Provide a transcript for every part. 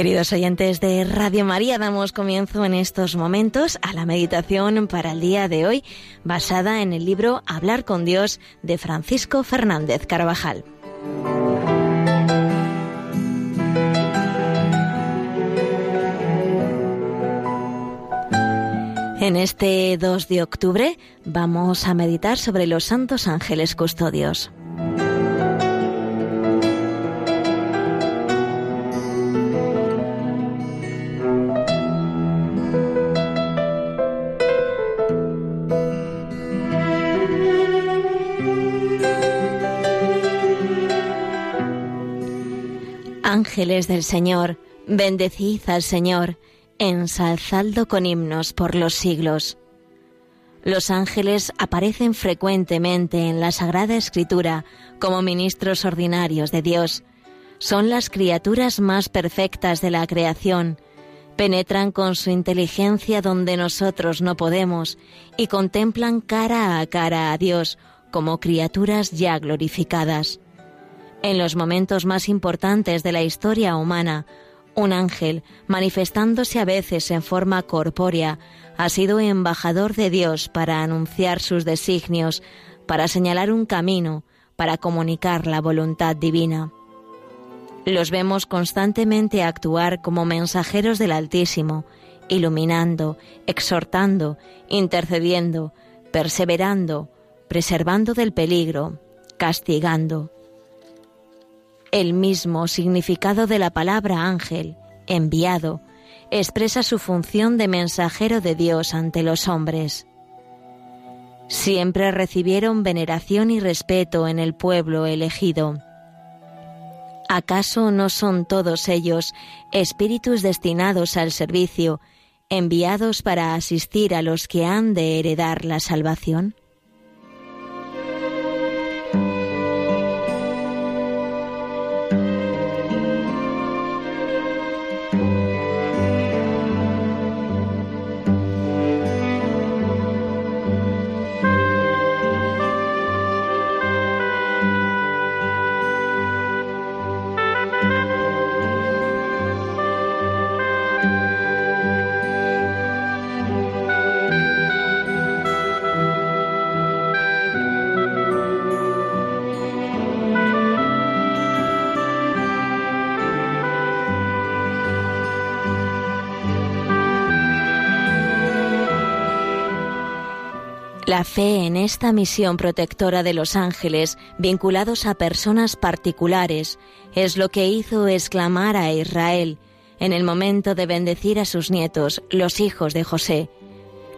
Queridos oyentes de Radio María, damos comienzo en estos momentos a la meditación para el día de hoy, basada en el libro Hablar con Dios de Francisco Fernández Carvajal. En este 2 de octubre vamos a meditar sobre los santos ángeles custodios. Ángeles del Señor, bendecid al Señor, ensalzadlo con himnos por los siglos. Los ángeles aparecen frecuentemente en la Sagrada Escritura como ministros ordinarios de Dios. Son las criaturas más perfectas de la creación. Penetran con su inteligencia donde nosotros no podemos y contemplan cara a cara a Dios como criaturas ya glorificadas. En los momentos más importantes de la historia humana, un ángel, manifestándose a veces en forma corpórea, ha sido embajador de Dios para anunciar sus designios, para señalar un camino, para comunicar la voluntad divina. Los vemos constantemente actuar como mensajeros del Altísimo, iluminando, exhortando, intercediendo, perseverando, preservando del peligro, castigando. El mismo significado de la palabra ángel, enviado, expresa su función de mensajero de Dios ante los hombres. Siempre recibieron veneración y respeto en el pueblo elegido. ¿Acaso no son todos ellos espíritus destinados al servicio, enviados para asistir a los que han de heredar la salvación? La fe en esta misión protectora de los ángeles vinculados a personas particulares es lo que hizo exclamar a Israel en el momento de bendecir a sus nietos, los hijos de José,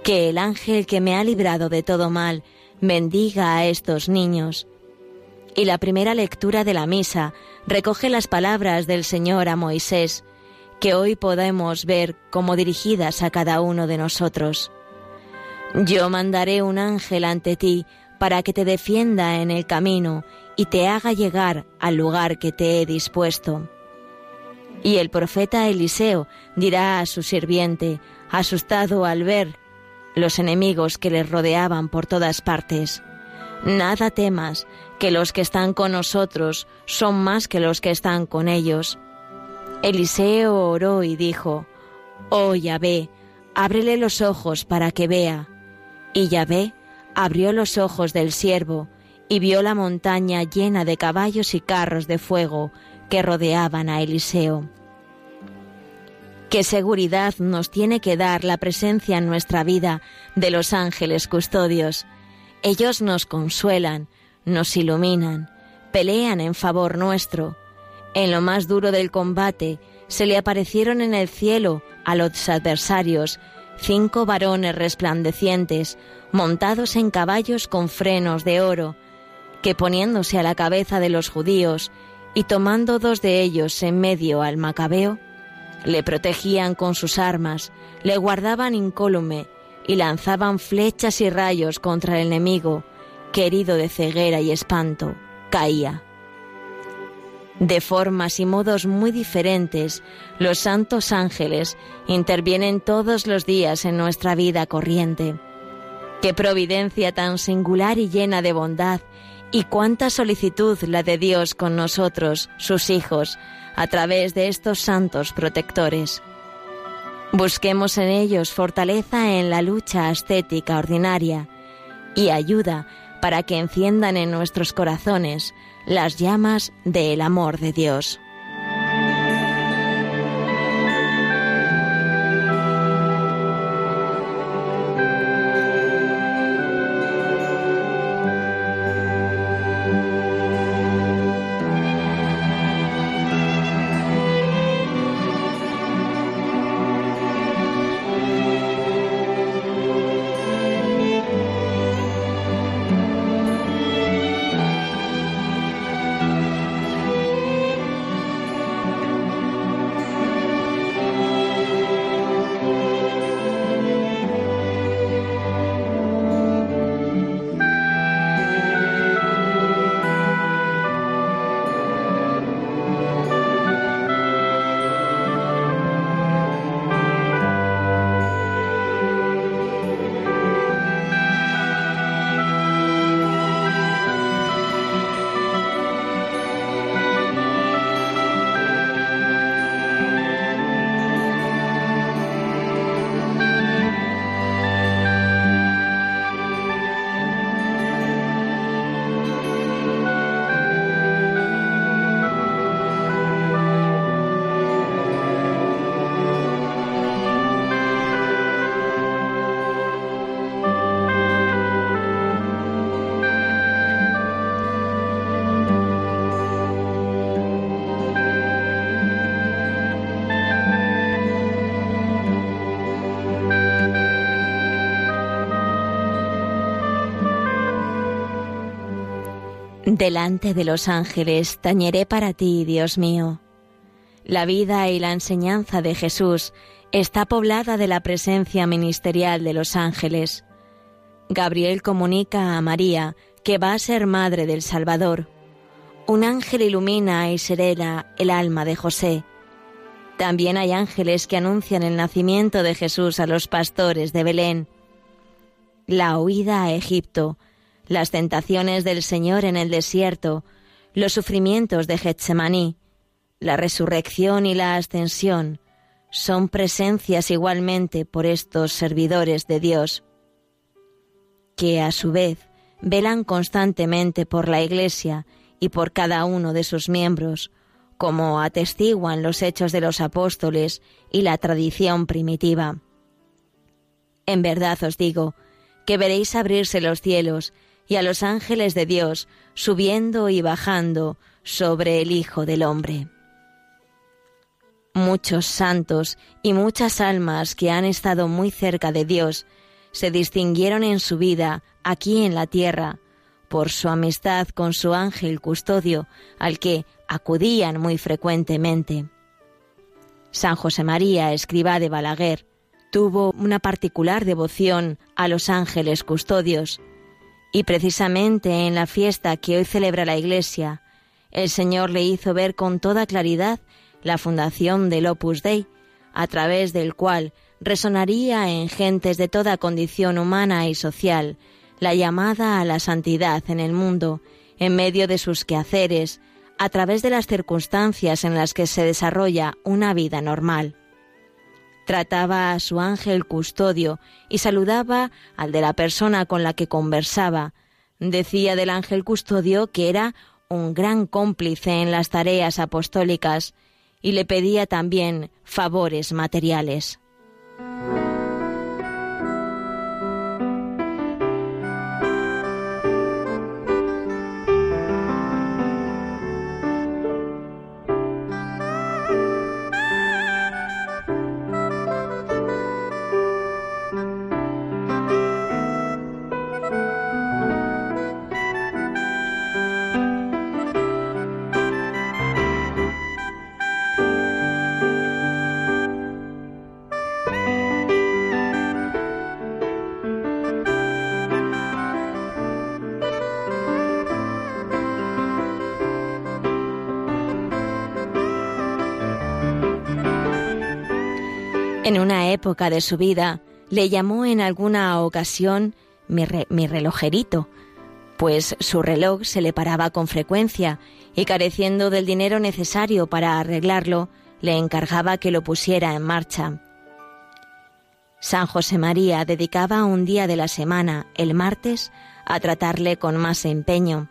que el ángel que me ha librado de todo mal bendiga a estos niños. Y la primera lectura de la misa recoge las palabras del Señor a Moisés, que hoy podemos ver como dirigidas a cada uno de nosotros. Yo mandaré un ángel ante ti para que te defienda en el camino y te haga llegar al lugar que te he dispuesto. Y el profeta Eliseo dirá a su sirviente, asustado al ver los enemigos que le rodeaban por todas partes, Nada temas, que los que están con nosotros son más que los que están con ellos. Eliseo oró y dijo, Oh Yahvé, ábrele los ojos para que vea. Y Yahvé abrió los ojos del siervo y vio la montaña llena de caballos y carros de fuego que rodeaban a Eliseo. Qué seguridad nos tiene que dar la presencia en nuestra vida de los ángeles custodios. Ellos nos consuelan, nos iluminan, pelean en favor nuestro. En lo más duro del combate se le aparecieron en el cielo a los adversarios cinco varones resplandecientes, montados en caballos con frenos de oro, que poniéndose a la cabeza de los judíos y tomando dos de ellos en medio al macabeo, le protegían con sus armas, le guardaban incólume y lanzaban flechas y rayos contra el enemigo, que herido de ceguera y espanto, caía. De formas y modos muy diferentes, los santos ángeles intervienen todos los días en nuestra vida corriente. Qué providencia tan singular y llena de bondad Y cuánta solicitud la de Dios con nosotros, sus hijos, a través de estos santos protectores. Busquemos en ellos fortaleza en la lucha ascética ordinaria y ayuda para que enciendan en nuestros corazones las llamas del amor de Dios. Delante de los ángeles tañeré para ti, Dios mío. La vida y la enseñanza de Jesús está poblada de la presencia ministerial de los ángeles. Gabriel comunica a María que va a ser madre del Salvador. Un ángel ilumina y serena el alma de José. También hay ángeles que anuncian el nacimiento de Jesús a los pastores de Belén. La huida a Egipto, las tentaciones del Señor en el desierto, los sufrimientos de Getsemaní, la resurrección y la ascensión son presencias igualmente por estos servidores de Dios, que a su vez velan constantemente por la Iglesia y por cada uno de sus miembros, como atestiguan los hechos de los apóstoles y la tradición primitiva. En verdad os digo que veréis abrirse los cielos y a los ángeles de Dios subiendo y bajando sobre el Hijo del Hombre. Muchos santos y muchas almas que han estado muy cerca de Dios se distinguieron en su vida aquí en la tierra por su amistad con su ángel custodio al que acudían muy frecuentemente. San José María, escriba de Balaguer, tuvo una particular devoción a los ángeles custodios, y precisamente en la fiesta que hoy celebra la Iglesia, el Señor le hizo ver con toda claridad la fundación del Opus Dei, a través del cual resonaría en gentes de toda condición humana y social la llamada a la santidad en el mundo, en medio de sus quehaceres, a través de las circunstancias en las que se desarrolla una vida normal. Trataba a su ángel custodio y saludaba al de la persona con la que conversaba. Decía del ángel custodio que era un gran cómplice en las tareas apostólicas y le pedía también favores materiales. En una época de su vida le llamó en alguna ocasión mi, relojerito, pues su reloj se le paraba con frecuencia y careciendo del dinero necesario para arreglarlo, le encargaba que lo pusiera en marcha. San José María dedicaba un día de la semana, el martes, a tratarle con más empeño.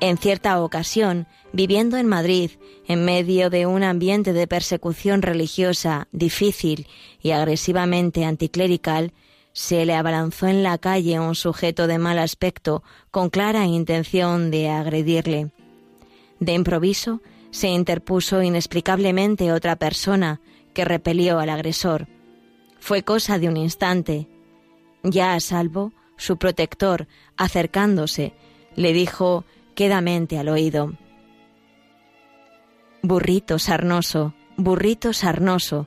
En cierta ocasión, viviendo en Madrid, en medio de un ambiente de persecución religiosa difícil y agresivamente anticlerical, se le abalanzó en la calle un sujeto de mal aspecto con clara intención de agredirle. De improviso se interpuso inexplicablemente otra persona que repelió al agresor. Fue cosa de un instante. Ya a salvo, su protector, acercándose, le dijo quedamente al oído Burrito sarnoso, burrito sarnoso,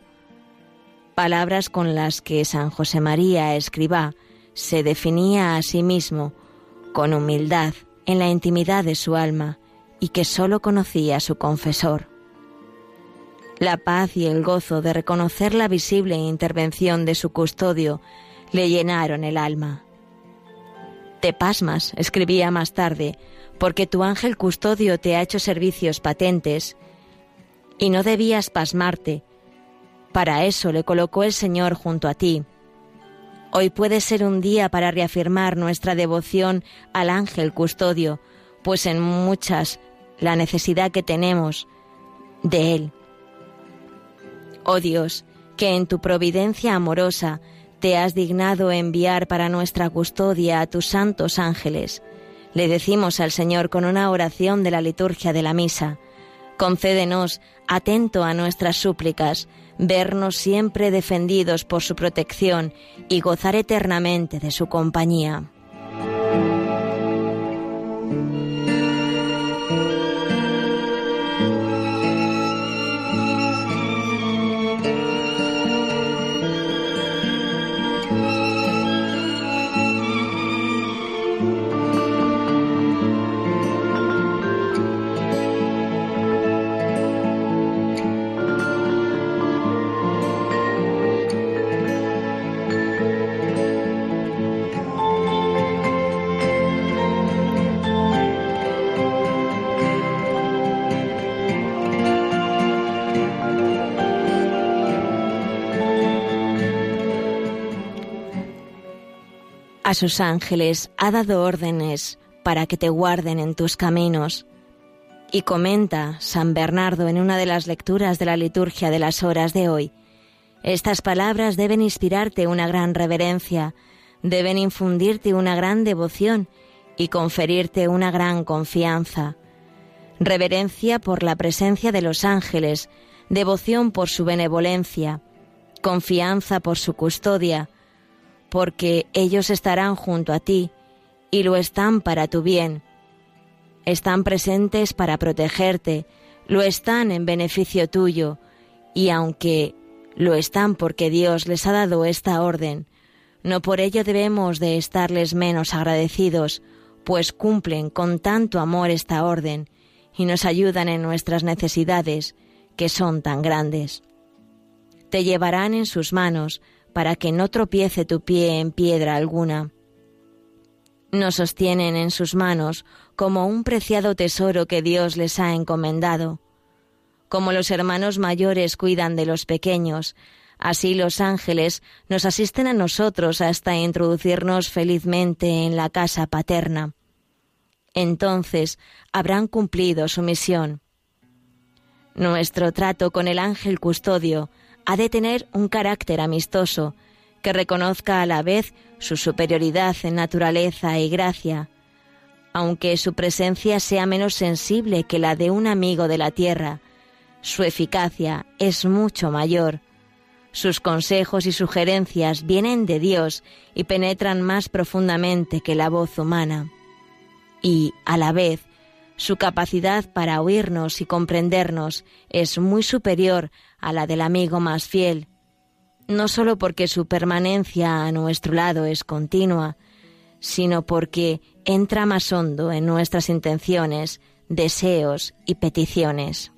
palabras con las que San José María Escribá se definía a sí mismo con humildad en la intimidad de su alma y que sólo conocía su confesor. La paz y el gozo de reconocer la visible intervención de su custodio le llenaron el alma. Te pasmas, escribía más tarde, porque tu ángel custodio te ha hecho servicios patentes, y no debías pasmarte, para eso le colocó el Señor junto a ti. Hoy puede ser un día para reafirmar nuestra devoción al ángel custodio, pues en muchas la necesidad que tenemos de él. Oh Dios, que en tu providencia amorosa te has dignado enviar para nuestra custodia a tus santos ángeles. Le decimos al Señor con una oración de la liturgia de la misa. Concédenos, atento a nuestras súplicas, vernos siempre defendidos por su protección y gozar eternamente de su compañía. A sus ángeles ha dado órdenes para que te guarden en tus caminos. Y comenta San Bernardo en una de las lecturas de la liturgia de las horas de hoy. Estas palabras deben inspirarte una gran reverencia, deben infundirte una gran devoción y conferirte una gran confianza. Reverencia por la presencia de los ángeles, devoción por su benevolencia, confianza por su custodia, porque ellos estarán junto a ti y lo están para tu bien. Están presentes para protegerte, lo están en beneficio tuyo, y aunque lo están porque Dios les ha dado esta orden, no por ello debemos de estarles menos agradecidos, pues cumplen con tanto amor esta orden y nos ayudan en nuestras necesidades, que son tan grandes. Te llevarán en sus manos, para que no tropiece tu pie en piedra alguna. Nos sostienen en sus manos como un preciado tesoro que Dios les ha encomendado. Como los hermanos mayores cuidan de los pequeños, así los ángeles nos asisten a nosotros hasta introducirnos felizmente en la casa paterna. Entonces habrán cumplido su misión. Nuestro trato con el ángel custodio ha de tener un carácter amistoso, que reconozca a la vez su superioridad en naturaleza y gracia, aunque su presencia sea menos sensible que la de un amigo de la tierra, su eficacia es mucho mayor. Sus consejos y sugerencias vienen de Dios y penetran más profundamente que la voz humana. Y, a la vez, su capacidad para oírnos y comprendernos es muy superior a la del amigo más fiel, no sólo porque su permanencia a nuestro lado es continua, sino porque entra más hondo en nuestras intenciones, deseos y peticiones.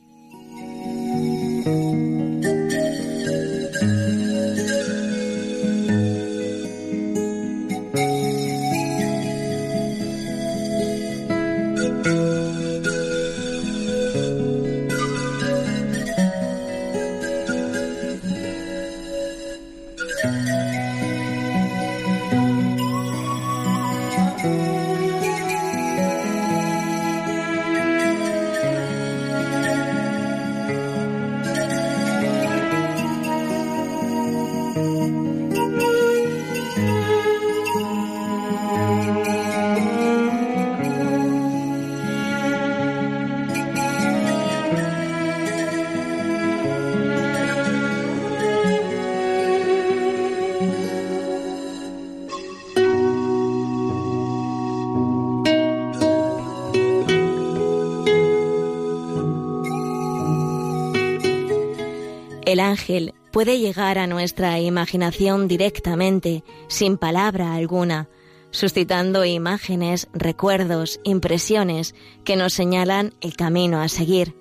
El ángel puede llegar a nuestra imaginación directamente, sin palabra alguna, suscitando imágenes, recuerdos, impresiones que nos señalan el camino a seguir.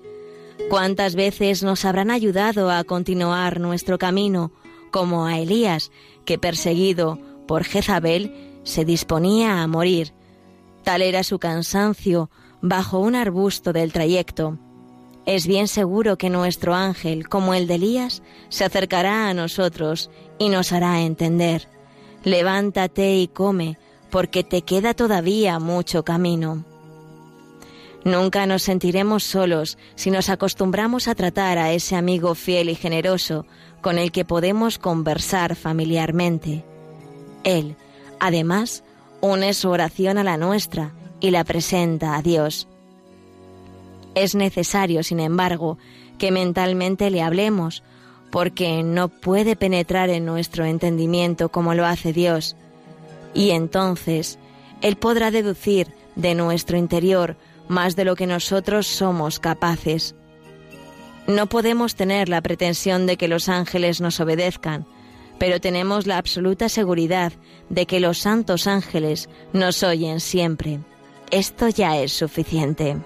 ¿Cuántas veces nos habrán ayudado a continuar nuestro camino, como a Elías, que perseguido por Jezabel se disponía a morir? Tal era su cansancio bajo un arbusto del trayecto. Es bien seguro que nuestro ángel, como el de Elías, se acercará a nosotros y nos hará entender. Levántate y come, porque te queda todavía mucho camino. Nunca nos sentiremos solos si nos acostumbramos a tratar a ese amigo fiel y generoso con el que podemos conversar familiarmente. Él, además, une su oración a la nuestra y la presenta a Dios. Es necesario, sin embargo, que mentalmente le hablemos, porque no puede penetrar en nuestro entendimiento como lo hace Dios, y entonces Él podrá deducir de nuestro interior más de lo que nosotros somos capaces. No podemos tener la pretensión de que los ángeles nos obedezcan, pero tenemos la absoluta seguridad de que los santos ángeles nos oyen siempre. Esto ya es suficiente.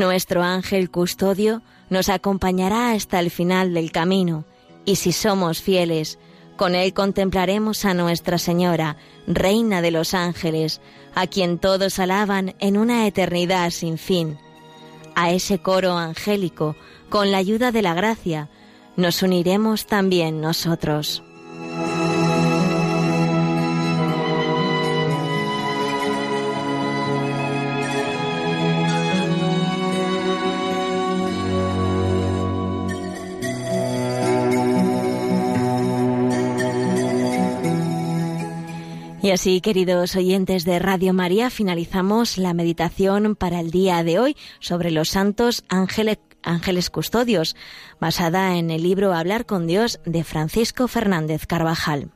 Nuestro ángel custodio nos acompañará hasta el final del camino y si somos fieles, con él contemplaremos a Nuestra Señora, Reina de los ángeles, a quien todos alaban en una eternidad sin fin. A ese coro angélico, con la ayuda de la gracia, nos uniremos también nosotros. Y así, queridos oyentes de Radio María, finalizamos la meditación para el día de hoy sobre los santos ángeles, custodios, basada en el libro Hablar con Dios de Francisco Fernández Carvajal.